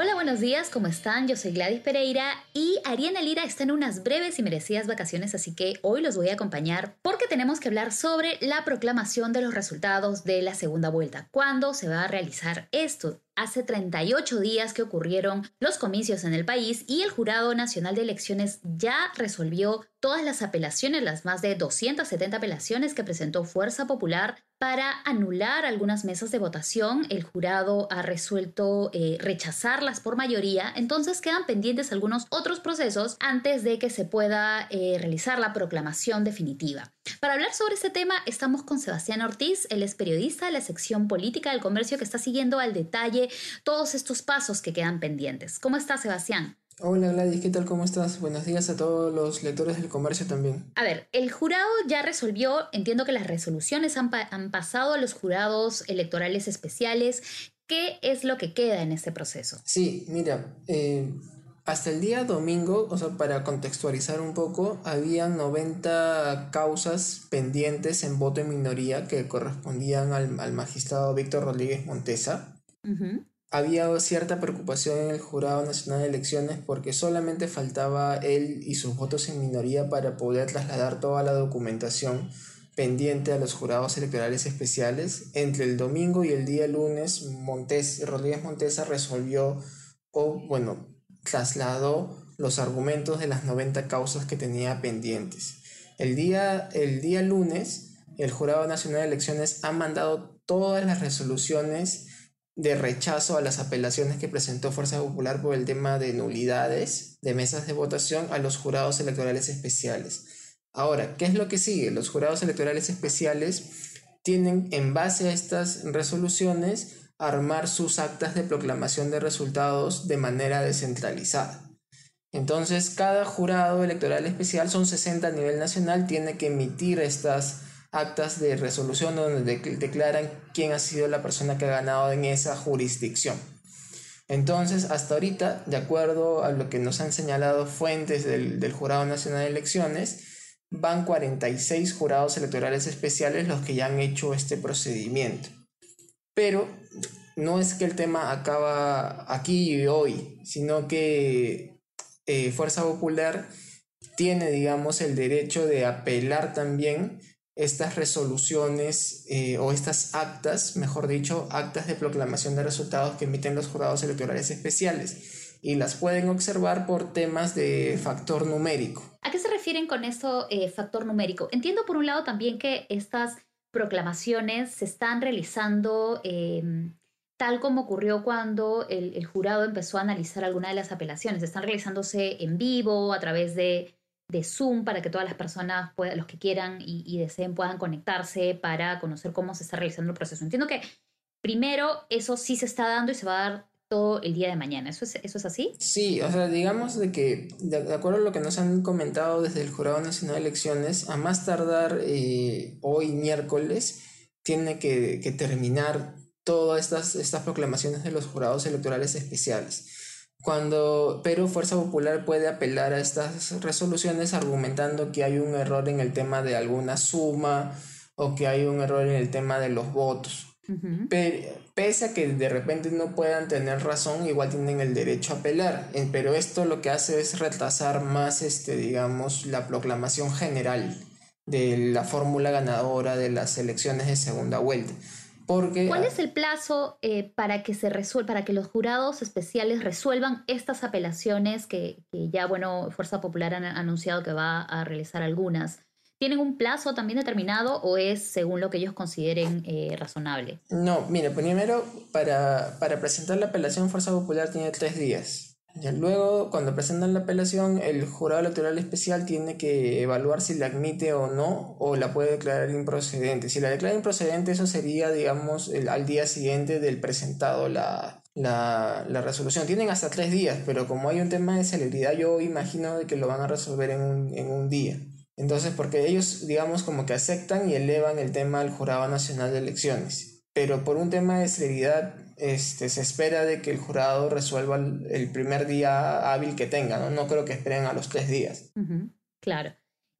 Hola, buenos días, ¿cómo están? Yo soy Gladys Pereira y Ariana Lira está en unas breves y merecidas vacaciones, así que hoy los voy a acompañar porque tenemos que hablar sobre la proclamación de los resultados de la segunda vuelta. ¿Cuándo se va a realizar esto? Hace 38 días que ocurrieron los comicios en el país y el Jurado Nacional de Elecciones ya resolvió todas las apelaciones, las más de 270 apelaciones que presentó Fuerza Popular para anular algunas mesas de votación. El jurado ha resuelto eh, rechazarlas por mayoría, entonces quedan pendientes algunos otros procesos antes de que se pueda eh, realizar la proclamación definitiva. Para hablar sobre este tema estamos con Sebastián Ortiz, él es periodista de la sección política del comercio que está siguiendo al detalle todos estos pasos que quedan pendientes. ¿Cómo está Sebastián? Hola Gladys, ¿qué tal? ¿Cómo estás? Buenos días a todos los lectores del comercio también. A ver, el jurado ya resolvió, entiendo que las resoluciones han, han pasado a los jurados electorales especiales. ¿Qué es lo que queda en este proceso? Sí, mira, eh, hasta el día domingo, o sea, para contextualizar un poco, habían 90 causas pendientes en voto en minoría que correspondían al, al magistrado Víctor Rodríguez Montesa. Había cierta preocupación en el Jurado Nacional de Elecciones porque solamente faltaba él y sus votos en minoría para poder trasladar toda la documentación pendiente a los jurados electorales especiales. Entre el domingo y el día lunes, Montes, Rodríguez Montesa resolvió, o bueno, trasladó los argumentos de las 90 causas que tenía pendientes. El día, el día lunes, el Jurado Nacional de Elecciones ha mandado todas las resoluciones de rechazo a las apelaciones que presentó Fuerza Popular por el tema de nulidades de mesas de votación a los jurados electorales especiales. Ahora, ¿qué es lo que sigue? Los jurados electorales especiales tienen, en base a estas resoluciones, armar sus actas de proclamación de resultados de manera descentralizada. Entonces, cada jurado electoral especial, son 60 a nivel nacional, tiene que emitir estas actas de resolución donde declaran quién ha sido la persona que ha ganado en esa jurisdicción. Entonces, hasta ahorita, de acuerdo a lo que nos han señalado fuentes del, del Jurado Nacional de Elecciones, van 46 jurados electorales especiales los que ya han hecho este procedimiento. Pero no es que el tema acaba aquí y hoy, sino que eh, Fuerza Popular tiene, digamos, el derecho de apelar también estas resoluciones eh, o estas actas, mejor dicho, actas de proclamación de resultados que emiten los jurados electorales especiales y las pueden observar por temas de factor numérico. ¿A qué se refieren con esto, eh, factor numérico? Entiendo por un lado también que estas proclamaciones se están realizando em, tal como ocurrió cuando el, jurado empezó a analizar alguna de las apelaciones. Están realizándose en vivo, a través de, Zoom, para que todas las personas, los que quieran y, y, deseen, puedan conectarse para conocer cómo se está realizando el proceso. Entiendo que primero eso sí se está dando y se va a dar todo el día de mañana. ¿Eso es, eso es así? Sí, o sea, digamos de que, de, acuerdo a lo que nos han comentado desde el Jurado Nacional de Elecciones, a más tardar eh, hoy miércoles, tiene que, que, terminar todas estas, estas proclamaciones de los jurados electorales especiales. Cuando, pero Fuerza Popular puede apelar a estas resoluciones argumentando que hay un error en el tema de alguna suma o que hay un error en el tema de los votos pese a que de repente no puedan tener razón, igual tienen el derecho a apelar. Eh, pero esto lo que hace es retrasar más, este, digamos, la proclamación general de la fórmula ganadora de las elecciones de segunda vuelta. Porque, ¿Cuál es el plazo eh, para que se para que los jurados especiales resuelvan estas apelaciones que, que ya, bueno, Fuerza Popular ha anunciado que va a realizar algunas? ¿Tienen un plazo también determinado o es según lo que ellos consideren eh, razonable? No, mire, primero para, para presentar la apelación Fuerza Popular tiene tres días. luego, cuando presentan la apelación, el jurado electoral especial tiene que evaluar si la admite o no, o la puede declarar improcedente. Si la declara improcedente, eso sería, digamos, el, al día siguiente del presentado la, la, la, resolución. Tienen hasta tres días, pero como hay un tema de celeridad, yo imagino que lo van a resolver en un, en un día. Entonces, porque ellos, digamos, como que aceptan y elevan el tema al Jurado Nacional de Elecciones. pero por un tema de celeridad este, se espera de que el jurado resuelva el, primer día hábil que tenga, ¿no? No creo que esperen a los tres días. Claro.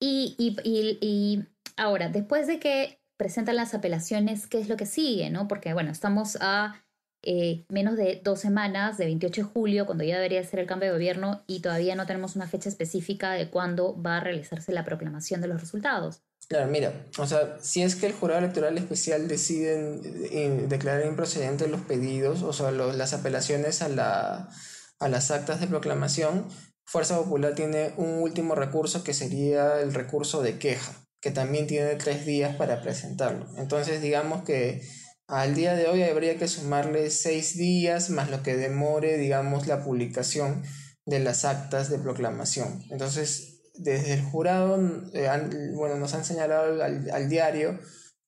Y, y, y, y, ahora, después de que presentan las apelaciones, ¿qué es lo que sigue, no? Porque, bueno, estamos a eh, menos de dos semanas, de 28 de julio, cuando ya debería ser el cambio de gobierno, y todavía no tenemos una fecha específica de cuándo va a realizarse la proclamación de los resultados. Claro, mira, o sea, si es que el jurado electoral especial decide eh, declarar improcedentes los pedidos, o sea, las apelaciones a, la, a las actas de proclamación, Fuerza Popular tiene un último recurso que sería el recurso de queja, que también tiene tres días para presentarlo. Entonces, digamos que al día de hoy habría que sumarle seis días más lo que demore, digamos, la publicación de las actas de proclamación. Entonces, desde el jurado, eh, bueno, nos han señalado al, al, diario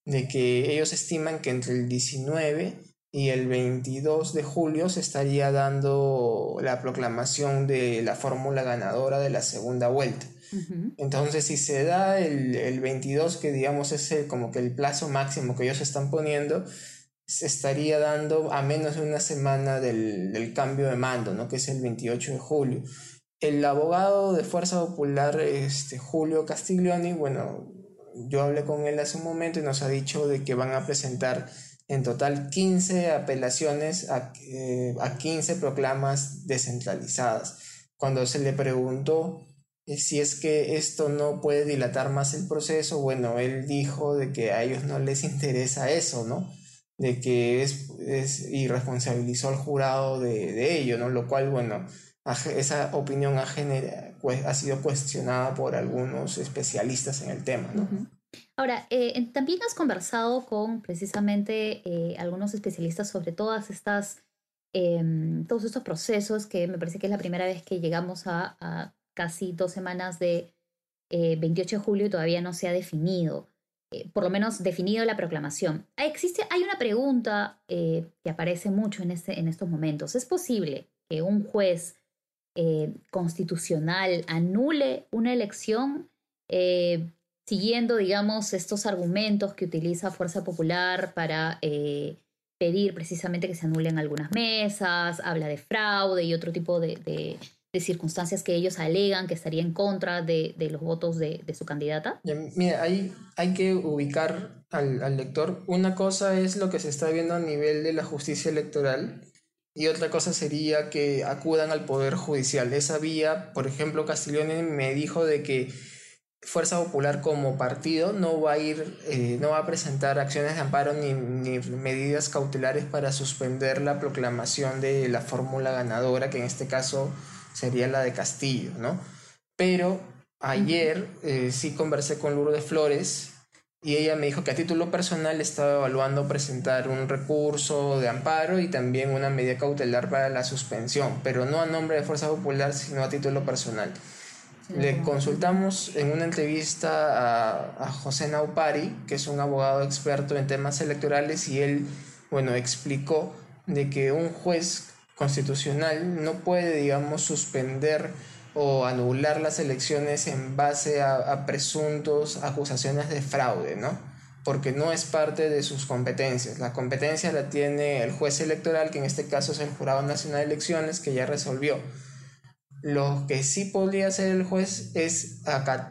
de que ellos estiman que entre el 19 y el 22 de julio se estaría dando la proclamación de la fórmula ganadora de la segunda vuelta. Entonces, si se da el, el 22, que digamos es el, como que el plazo máximo que ellos están poniendo, se estaría dando a menos de una semana del, del, cambio de mando, ¿no? que es el 28 de julio. El abogado de Fuerza Popular, este, Julio Castiglioni, bueno, yo hablé con él hace un momento y nos ha dicho de que van a presentar en total 15 apelaciones a, eh, a 15 proclamas descentralizadas. Cuando se le preguntó eh, si es que esto no puede dilatar más el proceso, bueno, él dijo de que a ellos no les interesa eso, ¿no? De que es, es y responsabilizó al jurado de, de, ello, ¿no? Lo cual, bueno, esa opinión ha, pues, ha sido cuestionada por algunos especialistas en el tema, ¿no? Ahora, eh, también has conversado con precisamente eh, algunos especialistas sobre todas estas, eh, todos estos procesos que me parece que es la primera vez que llegamos a, a casi dos semanas de 28 de julio y todavía no se ha definido. Eh, por lo menos definido la proclamación. Existe, hay una pregunta eh, que aparece mucho en, este, en estos momentos. ¿Es posible que un juez eh, constitucional anule una elección siguiendo, digamos, estos argumentos que utiliza Fuerza Popular para pedir precisamente que se anulen algunas mesas, habla de fraude y otro tipo de circunstancias que ellos alegan que estaría en contra de, de los votos de, de, su candidata? Mira, hay, hay que ubicar al, al, lector. Una cosa es lo que se está viendo a nivel de la justicia electoral y otra cosa sería que acudan al Poder Judicial. Esa vía, por ejemplo, Castiglione me dijo de que Fuerza Popular como partido no va a ir, eh, no va a presentar acciones de amparo ni, ni, medidas cautelares para suspender la proclamación de la fórmula ganadora, que en este caso sería la de Castillo, ¿no? Pero ayer eh, sí conversé con Lourdes Flores y ella me dijo que a título personal estaba evaluando presentar un recurso de amparo y también una medida cautelar para la suspensión, pero no a nombre de Fuerza Popular, sino a título personal. Le consultamos en una entrevista a, a, José Naupari, que es un abogado experto en temas electorales, y él, bueno, explicó de que un juez constitucional no puede, digamos, suspender o anular las elecciones en base a, presuntos acusaciones de fraude, ¿no? Porque no es parte de sus competencias. La competencia la tiene el juez electoral, que en este caso es el Jurado Nacional de Elecciones, que ya resolvió. Lo que sí podría hacer el juez es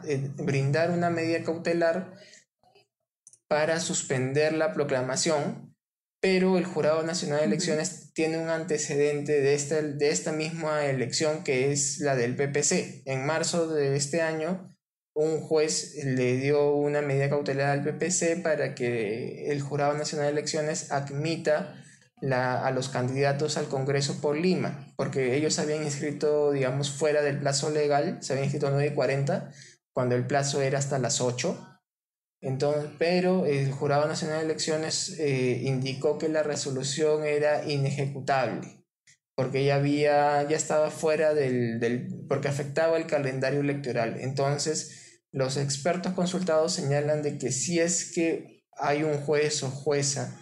eh, brindar una medida cautelar para suspender la proclamación pero el Jurado Nacional de Elecciones tiene un antecedente de esta, de esta misma elección que es la del PPC. En marzo de este año, un juez le dio una medida cautelar al PPC para que el Jurado Nacional de Elecciones admita la, a los candidatos al Congreso por Lima, porque ellos habían inscrito, digamos, fuera del plazo legal, se habían inscrito a 9.40, cuando el plazo era hasta las 8 entonces, pero el Jurado Nacional de Elecciones eh, indicó que la resolución era inejecutable, porque ya había, ya estaba fuera del, del, porque afectaba el calendario electoral. Entonces, los expertos consultados señalan de que si es que hay un juez o jueza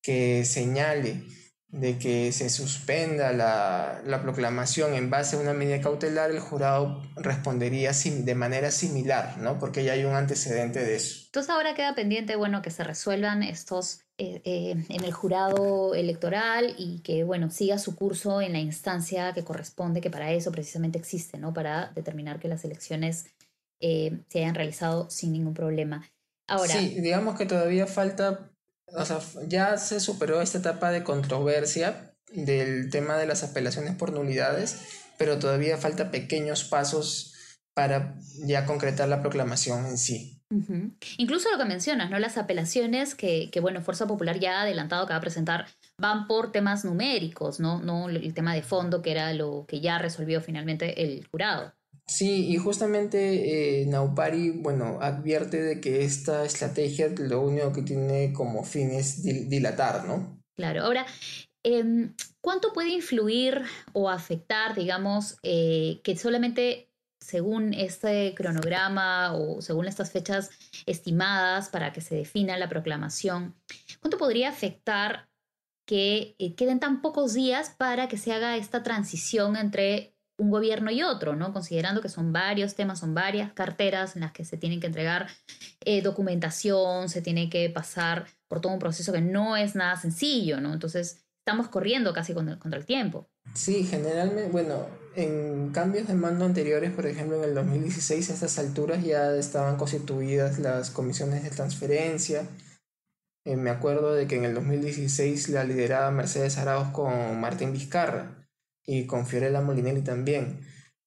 que señale de que se suspenda la, la, proclamación en base a una medida cautelar, el jurado respondería de manera similar, ¿no? Porque ya hay un antecedente de eso. Entonces ahora queda pendiente, bueno, que se resuelvan estos eh, eh, en el jurado electoral y que, bueno, siga su curso en la instancia que corresponde, que para eso precisamente existe, ¿no? Para determinar que las elecciones eh, se hayan realizado sin ningún problema. Ahora, sí, digamos que todavía falta o sea, ya se superó esta etapa de controversia del tema de las apelaciones por nulidades, pero todavía falta pequeños pasos para ya concretar la proclamación en sí. Incluso lo que mencionas, ¿no? Las apelaciones que, que, bueno, Fuerza Popular ya ha adelantado que va a presentar van por temas numéricos, ¿no? No el tema de fondo que era lo que ya resolvió finalmente el jurado. Sí, y justamente eh, Naupari, bueno, advierte de que esta estrategia lo único que tiene como fin es dilatar, ¿no? Claro, ahora, em, ¿cuánto puede influir o afectar, digamos, eh, que solamente según este cronograma o según estas fechas estimadas para que se defina la proclamación, ¿cuánto podría afectar que eh, queden tan pocos días para que se haga esta transición entre un gobierno y otro, ¿no? Considerando que son varios temas, son varias carteras en las que se tienen que entregar eh, documentación, se tiene que pasar por todo un proceso que no es nada sencillo, ¿no? Entonces, estamos corriendo casi contra, el tiempo. Sí, generalmente, bueno, en cambios de mando anteriores, por ejemplo, en el 2016, a estas alturas ya estaban constituidas las comisiones de transferencia. Eh, me acuerdo de que en el 2016 la lideraba Mercedes Arauz con Martín Vizcarra y con Fiorella Molinelli también.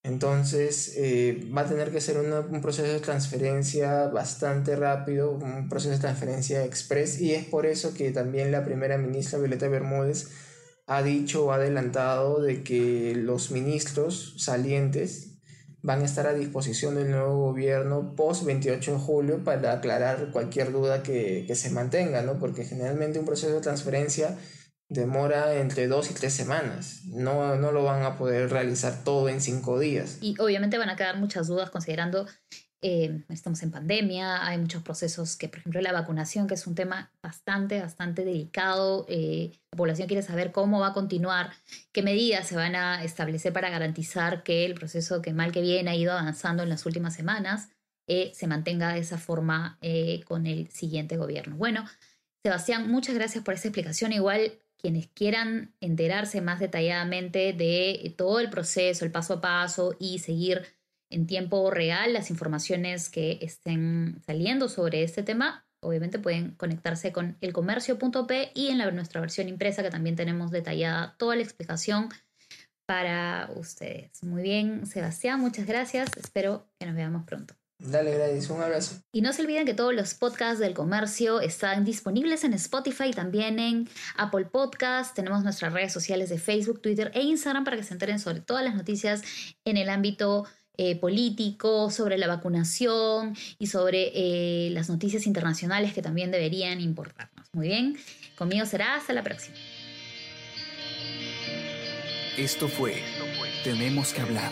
Entonces eh, va a tener que ser un proceso de transferencia bastante rápido, un proceso de transferencia express y es por eso que también la primera ministra Violeta Bermúdez ha dicho o ha adelantado de que los ministros salientes van a estar a disposición del nuevo gobierno post 28 de julio para aclarar cualquier duda que, que se mantenga, ¿no? porque generalmente un proceso de transferencia demora entre dos y tres semanas. No, no lo van a poder realizar todo en cinco días. Y obviamente van a quedar muchas dudas considerando eh, estamos en pandemia, hay muchos procesos que, por ejemplo, la vacunación, que es un tema bastante, bastante delicado. Eh, la población quiere saber cómo va a continuar, qué medidas se van a establecer para garantizar que el proceso que mal que bien ha ido avanzando en las últimas semanas eh, se mantenga de esa forma con el siguiente gobierno. Bueno, Sebastián, muchas gracias por esa explicación. Igual quienes quieran enterarse más detalladamente de todo el proceso, el paso a paso y seguir en tiempo real las informaciones que estén saliendo sobre este tema, obviamente pueden conectarse con elcomercio.p y en la, nuestra versión impresa que también tenemos detallada toda la explicación para ustedes. Muy bien, Sebastián, muchas gracias. Espero que nos veamos pronto. Dale, Gladys, un abrazo. Y no se olviden que todos los podcasts del comercio están disponibles en Spotify, también en Apple Podcasts. Tenemos nuestras redes sociales de Facebook, Twitter e Instagram para que se enteren sobre todas las noticias en el ámbito eh, político, sobre la vacunación y sobre eh, las noticias internacionales que también deberían importarnos. Muy bien, conmigo será hasta la próxima. Esto fue Tenemos que hablar